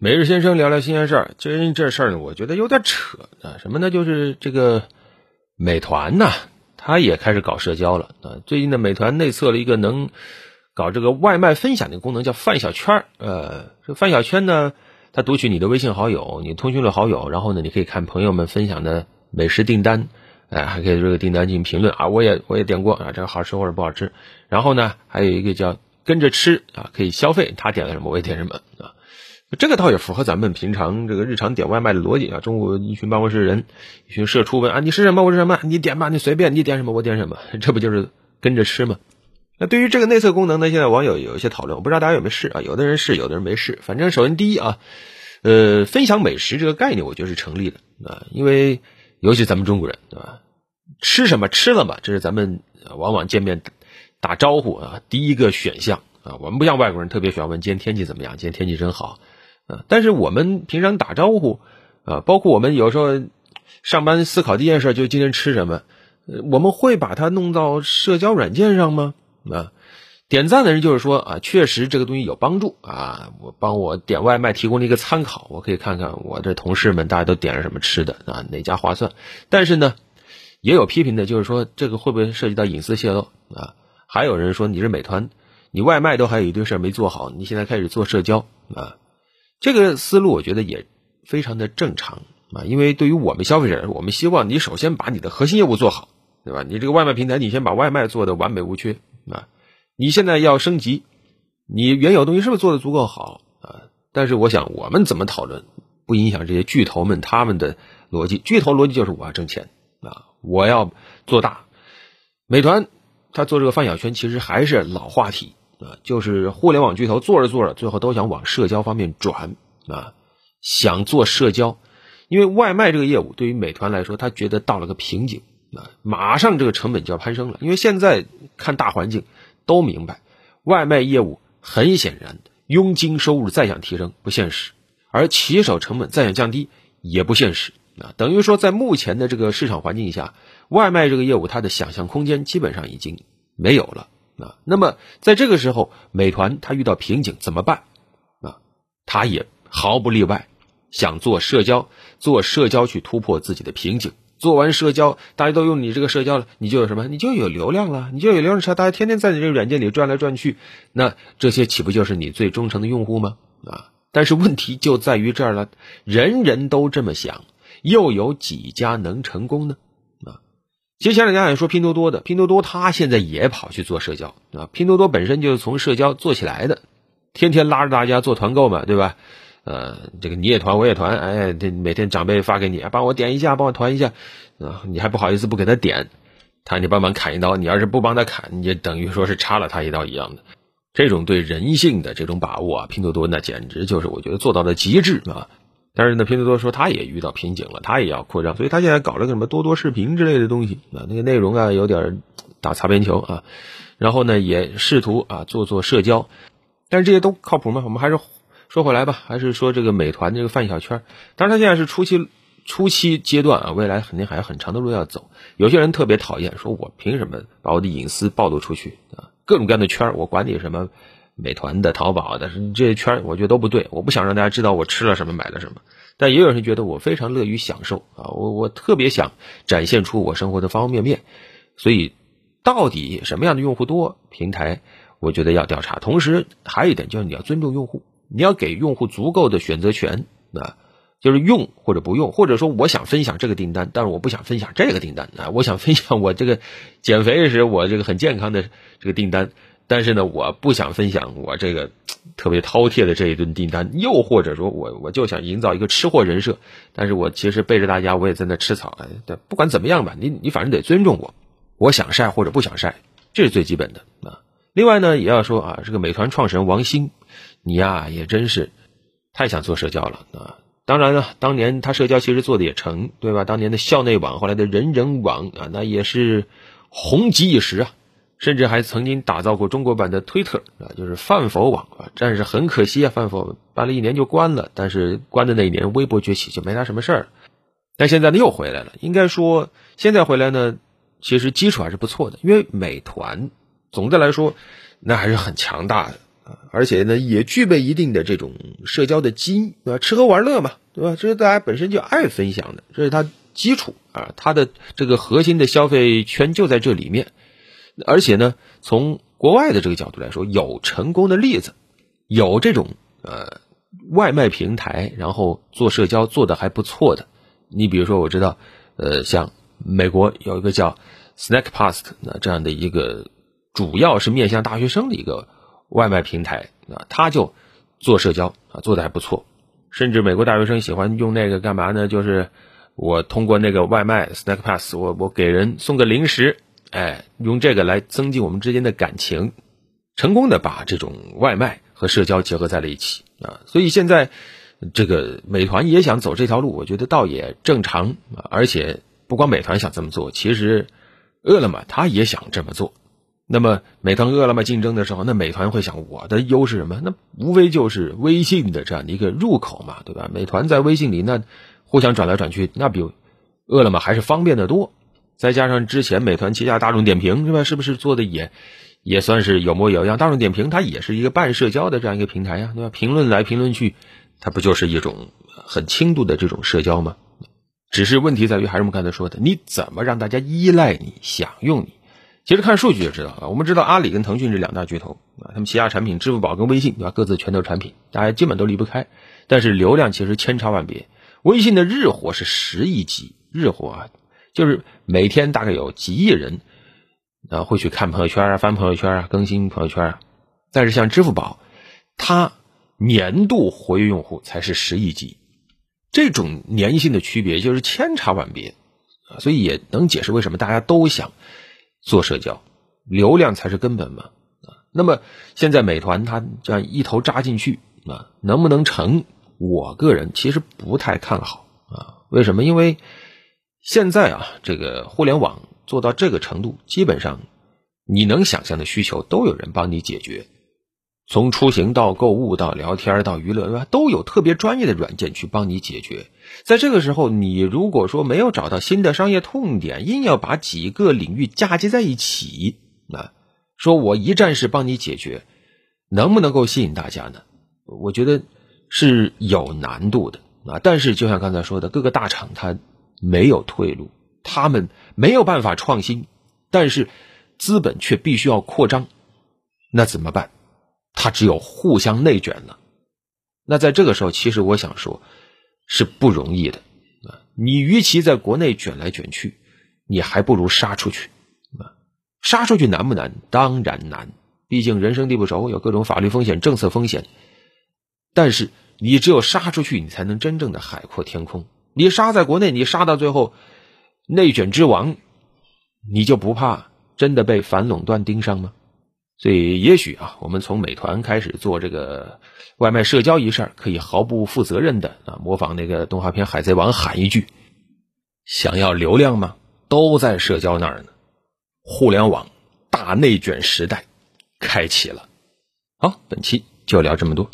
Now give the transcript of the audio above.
每日先生聊聊新鲜事儿，最近这事儿呢，我觉得有点扯啊。什么呢？就是这个美团呐，它也开始搞社交了啊。最近呢，美团内测了一个能搞这个外卖分享的功能，叫饭小圈儿。呃，这饭小圈呢，它读取你的微信好友、你通讯录好友，然后呢，你可以看朋友们分享的美食订单，哎，还可以这个订单进行评论啊。我也我也点过啊，这个好吃或者不好吃。然后呢，还有一个叫跟着吃啊，可以消费，他点了什么我也点什么啊。这个倒也符合咱们平常这个日常点外卖的逻辑啊。中午一群办公室人，一群社畜问啊，你吃什么？我吃什么？你点吧，你随便，你点什么我点什么，这不就是跟着吃吗？那对于这个内测功能呢，现在网友有一些讨论，我不知道大家有没有试啊？有的人试，有的人没试。反正首先第一啊，呃，分享美食这个概念，我觉得是成立的啊，因为尤其咱们中国人对吧？吃什么吃了嘛，这是咱们往往见面打招呼啊第一个选项啊。我们不像外国人特别喜欢问今天天气怎么样，今天天气真好。啊，但是我们平常打招呼，啊，包括我们有时候上班思考第一件事就今天吃什么，我们会把它弄到社交软件上吗？啊，点赞的人就是说啊，确实这个东西有帮助啊，我帮我点外卖提供了一个参考，我可以看看我的同事们大家都点了什么吃的啊，哪家划算。但是呢，也有批评的，就是说这个会不会涉及到隐私泄露啊？还有人说你是美团，你外卖都还有一堆事儿没做好，你现在开始做社交啊？这个思路我觉得也非常的正常啊，因为对于我们消费者，我们希望你首先把你的核心业务做好，对吧？你这个外卖平台，你先把外卖做的完美无缺啊。你现在要升级，你原有东西是不是做的足够好啊？但是我想，我们怎么讨论，不影响这些巨头们他们的逻辑。巨头逻辑就是我要挣钱啊，我要做大。美团他做这个饭小圈，其实还是老话题。啊，就是互联网巨头做着做着，最后都想往社交方面转啊，想做社交，因为外卖这个业务对于美团来说，他觉得到了个瓶颈啊，马上这个成本就要攀升了。因为现在看大环境都明白，外卖业务很显然佣金收入再想提升不现实，而骑手成本再想降低也不现实啊。等于说，在目前的这个市场环境下，外卖这个业务它的想象空间基本上已经没有了。啊，那么在这个时候，美团它遇到瓶颈怎么办？啊，它也毫不例外，想做社交，做社交去突破自己的瓶颈。做完社交，大家都用你这个社交了，你就有什么？你就有流量了，你就有流量车，大家天天在你这个软件里转来转去，那这些岂不就是你最忠诚的用户吗？啊，但是问题就在于这儿了，人人都这么想，又有几家能成功呢？其实前两天也说拼多多的，拼多多它现在也跑去做社交啊。拼多多本身就是从社交做起来的，天天拉着大家做团购嘛，对吧？呃，这个你也团我也团，哎，这每天长辈发给你，帮我点一下，帮我团一下啊，你还不好意思不给他点，他你帮忙砍一刀，你要是不帮他砍，你就等于说是插了他一刀一样的。这种对人性的这种把握啊，拼多多那简直就是我觉得做到了极致啊。但是呢，拼多多说他也遇到瓶颈了，他也要扩张，所以他现在搞了个什么多多视频之类的东西啊，那个内容啊有点打擦边球啊，然后呢也试图啊做做社交，但是这些都靠谱吗？我们还是说回来吧，还是说这个美团这个饭小圈，当然他现在是初期初期阶段啊，未来肯定还有很长的路要走。有些人特别讨厌，说我凭什么把我的隐私暴露出去啊？各种各样的圈我管你什么。美团的、淘宝的，这些圈我觉得都不对。我不想让大家知道我吃了什么、买了什么。但也有人觉得我非常乐于享受啊，我我特别想展现出我生活的方方面面。所以，到底什么样的用户多？平台我觉得要调查。同时，还有一点就是你要尊重用户，你要给用户足够的选择权啊，就是用或者不用，或者说我想分享这个订单，但是我不想分享这个订单啊，我想分享我这个减肥时我这个很健康的这个订单。但是呢，我不想分享我这个特别饕餮的这一顿订单，又或者说我我就想营造一个吃货人设，但是我其实背着大家，我也在那吃草。哎，对不管怎么样吧，你你反正得尊重我，我想晒或者不想晒，这是最基本的啊。另外呢，也要说啊，这个美团创始人王兴，你呀也真是太想做社交了啊。当然了，当年他社交其实做的也成，对吧？当年的校内网，后来的人人网啊，那也是红极一时啊。甚至还曾经打造过中国版的推特啊，就是饭否网啊。但是很可惜啊，饭否办了一年就关了。但是关的那一年，微博崛起就没他什么事儿。但现在呢又回来了。应该说现在回来呢，其实基础还是不错的。因为美团总的来说那还是很强大的啊，而且呢也具备一定的这种社交的基因，对吧？吃喝玩乐嘛，对吧？这是大家本身就爱分享的，这是它基础啊，它的这个核心的消费圈就在这里面。而且呢，从国外的这个角度来说，有成功的例子，有这种呃外卖平台，然后做社交做的还不错的。你比如说，我知道，呃，像美国有一个叫 Snackpast 那这样的一个，主要是面向大学生的一个外卖平台啊，他就做社交啊，做的还不错。甚至美国大学生喜欢用那个干嘛呢？就是我通过那个外卖 Snackpast，我我给人送个零食。哎，用这个来增进我们之间的感情，成功的把这种外卖和社交结合在了一起啊！所以现在这个美团也想走这条路，我觉得倒也正常。而且不光美团想这么做，其实饿了么他也想这么做。那么美团饿了么竞争的时候，那美团会想我的优势什么？那无非就是微信的这样的一个入口嘛，对吧？美团在微信里那互相转来转去，那比饿了么还是方便的多。再加上之前美团旗下大众点评是吧？是不是做的也也算是有模有样？大众点评它也是一个半社交的这样一个平台呀，对吧？评论来评论去，它不就是一种很轻度的这种社交吗？只是问题在于，还是我们刚才说的，你怎么让大家依赖你、享用你？其实看数据就知道了。我们知道阿里跟腾讯是两大巨头啊，他们旗下产品支付宝跟微信对吧？各自拳头产品，大家基本都离不开。但是流量其实千差万别，微信的日活是十亿级日活啊。就是每天大概有几亿人啊会去看朋友圈啊、翻朋友圈啊、更新朋友圈啊，但是像支付宝，它年度活跃用户才是十亿级，这种粘性的区别就是千差万别啊，所以也能解释为什么大家都想做社交，流量才是根本嘛啊。那么现在美团它这样一头扎进去啊，能不能成？我个人其实不太看好啊，为什么？因为。现在啊，这个互联网做到这个程度，基本上你能想象的需求都有人帮你解决，从出行到购物到聊天到娱乐，对吧？都有特别专业的软件去帮你解决。在这个时候，你如果说没有找到新的商业痛点，硬要把几个领域嫁接在一起，那说我一站式帮你解决，能不能够吸引大家呢？我觉得是有难度的啊。但是就像刚才说的，各个大厂它。没有退路，他们没有办法创新，但是资本却必须要扩张，那怎么办？他只有互相内卷了。那在这个时候，其实我想说，是不容易的啊！你与其在国内卷来卷去，你还不如杀出去啊！杀出去难不难？当然难，毕竟人生地不熟，有各种法律风险、政策风险。但是你只有杀出去，你才能真正的海阔天空。你杀在国内，你杀到最后内卷之王，你就不怕真的被反垄断盯上吗？所以，也许啊，我们从美团开始做这个外卖社交一事可以毫不负责任的啊，模仿那个动画片《海贼王》喊一句：“想要流量吗？都在社交那儿呢。”互联网大内卷时代开启了。好，本期就聊这么多。